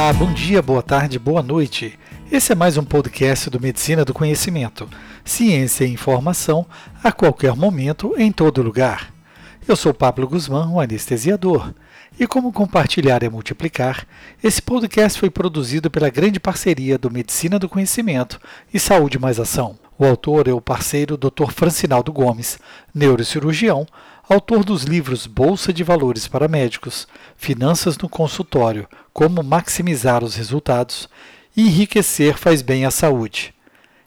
Olá, bom dia, boa tarde, boa noite. Esse é mais um podcast do Medicina do Conhecimento. Ciência e informação a qualquer momento, em todo lugar. Eu sou Pablo Guzmán, o anestesiador. E como compartilhar é multiplicar, esse podcast foi produzido pela grande parceria do Medicina do Conhecimento e Saúde Mais Ação. O autor é o parceiro Dr. Francinaldo Gomes, neurocirurgião, autor dos livros Bolsa de Valores para Médicos, Finanças no Consultório, Como Maximizar os Resultados e Enriquecer Faz Bem à Saúde.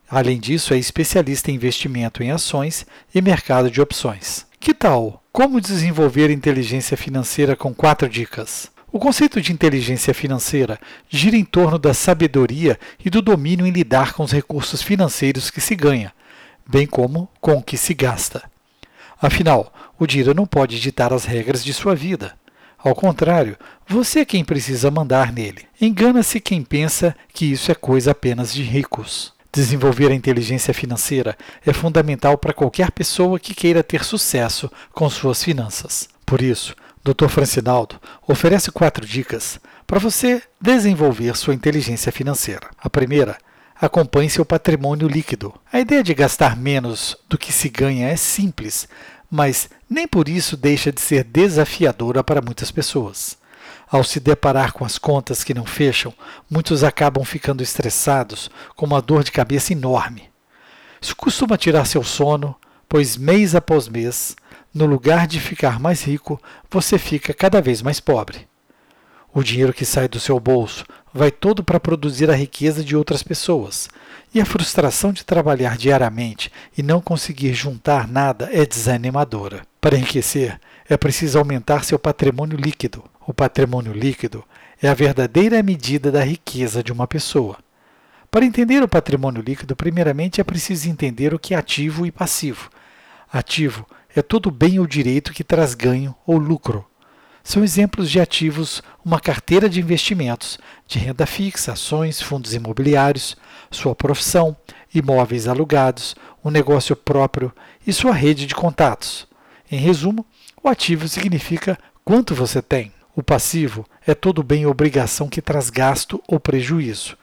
Além disso, é especialista em investimento em ações e mercado de opções. Que tal? Como desenvolver inteligência financeira com quatro dicas? O conceito de inteligência financeira gira em torno da sabedoria e do domínio em lidar com os recursos financeiros que se ganha, bem como com o que se gasta. Afinal, o dinheiro não pode ditar as regras de sua vida. Ao contrário, você é quem precisa mandar nele. Engana-se quem pensa que isso é coisa apenas de ricos. Desenvolver a inteligência financeira é fundamental para qualquer pessoa que queira ter sucesso com suas finanças. Por isso, Dr. Francinaldo oferece quatro dicas para você desenvolver sua inteligência financeira. A primeira acompanhe seu patrimônio líquido. A ideia de gastar menos do que se ganha é simples, mas nem por isso deixa de ser desafiadora para muitas pessoas. Ao se deparar com as contas que não fecham, muitos acabam ficando estressados com uma dor de cabeça enorme. Isso costuma tirar seu sono, pois mês após mês, no lugar de ficar mais rico, você fica cada vez mais pobre. O dinheiro que sai do seu bolso vai todo para produzir a riqueza de outras pessoas. E a frustração de trabalhar diariamente e não conseguir juntar nada é desanimadora. Para enriquecer, é preciso aumentar seu patrimônio líquido. O patrimônio líquido é a verdadeira medida da riqueza de uma pessoa. Para entender o patrimônio líquido, primeiramente é preciso entender o que é ativo e passivo. Ativo é todo bem ou direito que traz ganho ou lucro são exemplos de ativos uma carteira de investimentos, de renda fixa, ações, fundos imobiliários, sua profissão, imóveis alugados, um negócio próprio e sua rede de contatos. Em resumo, o ativo significa quanto você tem. O passivo é todo bem ou obrigação que traz gasto ou prejuízo.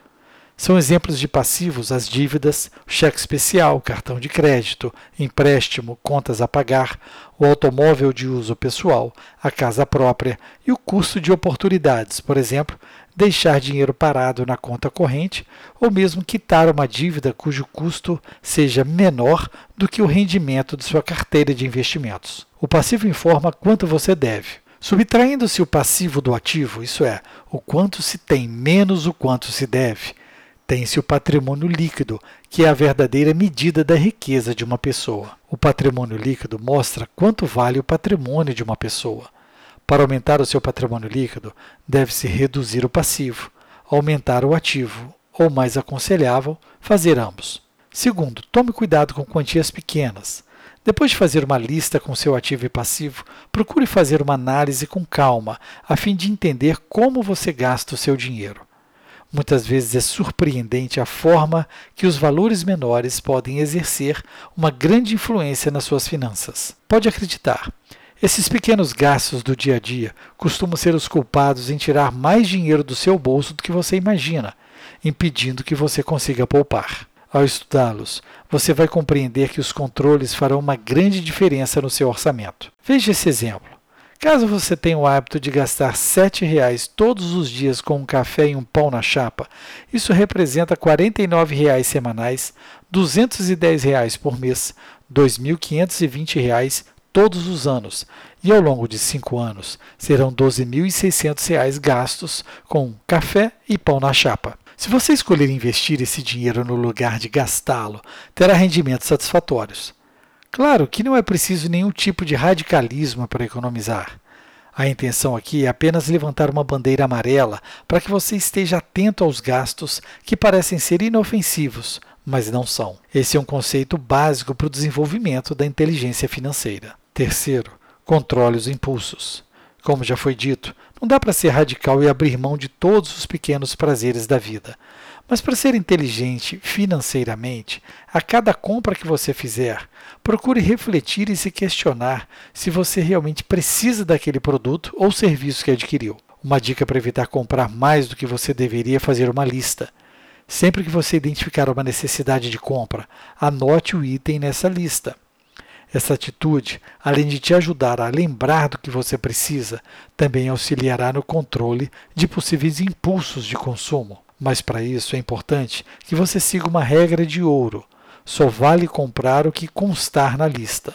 São exemplos de passivos as dívidas, cheque especial, cartão de crédito, empréstimo, contas a pagar, o automóvel de uso pessoal, a casa própria e o custo de oportunidades, por exemplo, deixar dinheiro parado na conta corrente ou mesmo quitar uma dívida cujo custo seja menor do que o rendimento de sua carteira de investimentos. O passivo informa quanto você deve. Subtraindo-se o passivo do ativo, isso é, o quanto se tem menos o quanto se deve, tem-se o patrimônio líquido, que é a verdadeira medida da riqueza de uma pessoa. O patrimônio líquido mostra quanto vale o patrimônio de uma pessoa. Para aumentar o seu patrimônio líquido, deve-se reduzir o passivo, aumentar o ativo, ou mais aconselhável, fazer ambos. Segundo, tome cuidado com quantias pequenas. Depois de fazer uma lista com seu ativo e passivo, procure fazer uma análise com calma, a fim de entender como você gasta o seu dinheiro. Muitas vezes é surpreendente a forma que os valores menores podem exercer uma grande influência nas suas finanças. Pode acreditar, esses pequenos gastos do dia a dia costumam ser os culpados em tirar mais dinheiro do seu bolso do que você imagina, impedindo que você consiga poupar. Ao estudá-los, você vai compreender que os controles farão uma grande diferença no seu orçamento. Veja esse exemplo. Caso você tenha o hábito de gastar R$ 7,00 todos os dias com um café e um pão na chapa, isso representa R$ 49,00 semanais, R$ 210,00 por mês, R$ 2.520 todos os anos, e ao longo de cinco anos serão R$ 12.600 gastos com café e pão na chapa. Se você escolher investir esse dinheiro no lugar de gastá-lo, terá rendimentos satisfatórios. Claro que não é preciso nenhum tipo de radicalismo para economizar. A intenção aqui é apenas levantar uma bandeira amarela para que você esteja atento aos gastos que parecem ser inofensivos, mas não são. Esse é um conceito básico para o desenvolvimento da inteligência financeira. Terceiro, controle os impulsos. Como já foi dito, não dá para ser radical e abrir mão de todos os pequenos prazeres da vida. Mas para ser inteligente financeiramente, a cada compra que você fizer, procure refletir e se questionar se você realmente precisa daquele produto ou serviço que adquiriu. Uma dica para evitar comprar mais do que você deveria é fazer uma lista. Sempre que você identificar uma necessidade de compra, anote o item nessa lista. Essa atitude, além de te ajudar a lembrar do que você precisa, também auxiliará no controle de possíveis impulsos de consumo. Mas para isso é importante que você siga uma regra de ouro: só vale comprar o que constar na lista.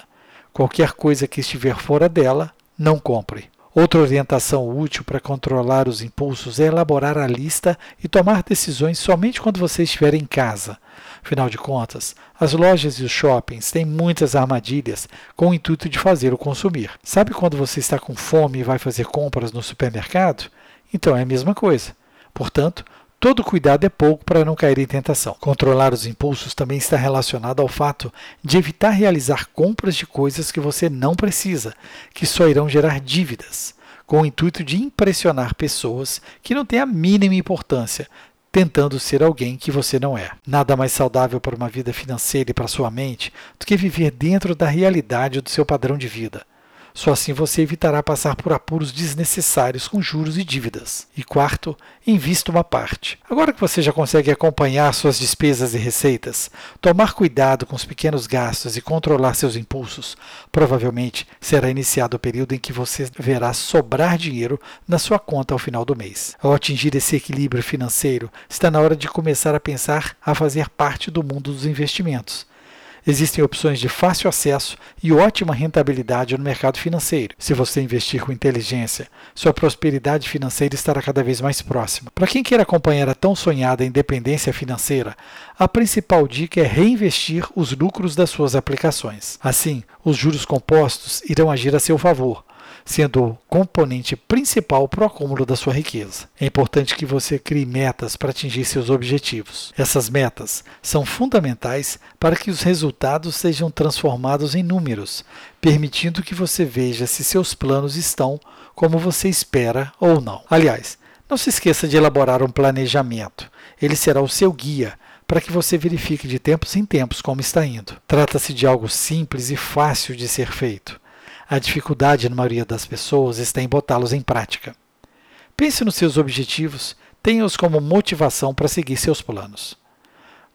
Qualquer coisa que estiver fora dela, não compre. Outra orientação útil para controlar os impulsos é elaborar a lista e tomar decisões somente quando você estiver em casa. Afinal de contas, as lojas e os shoppings têm muitas armadilhas com o intuito de fazer o consumir. Sabe quando você está com fome e vai fazer compras no supermercado? Então é a mesma coisa. Portanto, Todo cuidado é pouco para não cair em tentação. Controlar os impulsos também está relacionado ao fato de evitar realizar compras de coisas que você não precisa, que só irão gerar dívidas, com o intuito de impressionar pessoas que não têm a mínima importância, tentando ser alguém que você não é. Nada mais saudável para uma vida financeira e para sua mente do que viver dentro da realidade do seu padrão de vida. Só assim você evitará passar por apuros desnecessários com juros e dívidas. E quarto, invista uma parte. Agora que você já consegue acompanhar suas despesas e receitas, tomar cuidado com os pequenos gastos e controlar seus impulsos, provavelmente será iniciado o período em que você verá sobrar dinheiro na sua conta ao final do mês. Ao atingir esse equilíbrio financeiro, está na hora de começar a pensar a fazer parte do mundo dos investimentos Existem opções de fácil acesso e ótima rentabilidade no mercado financeiro. Se você investir com inteligência, sua prosperidade financeira estará cada vez mais próxima. Para quem quer acompanhar a tão sonhada independência financeira, a principal dica é reinvestir os lucros das suas aplicações. Assim, os juros compostos irão agir a seu favor sendo o componente principal para o acúmulo da sua riqueza. É importante que você crie metas para atingir seus objetivos. Essas metas são fundamentais para que os resultados sejam transformados em números, permitindo que você veja se seus planos estão como você espera ou não. Aliás, não se esqueça de elaborar um planejamento. Ele será o seu guia para que você verifique de tempos em tempos como está indo. Trata-se de algo simples e fácil de ser feito. A dificuldade na maioria das pessoas está em botá-los em prática. Pense nos seus objetivos, tenha-os como motivação para seguir seus planos.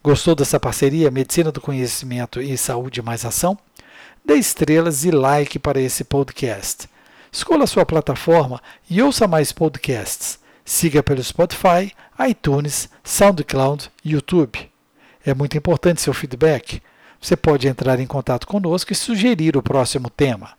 Gostou dessa parceria Medicina do Conhecimento e Saúde Mais Ação? Dê estrelas e like para esse podcast. Escolha a sua plataforma e ouça mais podcasts. Siga pelo Spotify, iTunes, SoundCloud e YouTube. É muito importante seu feedback. Você pode entrar em contato conosco e sugerir o próximo tema.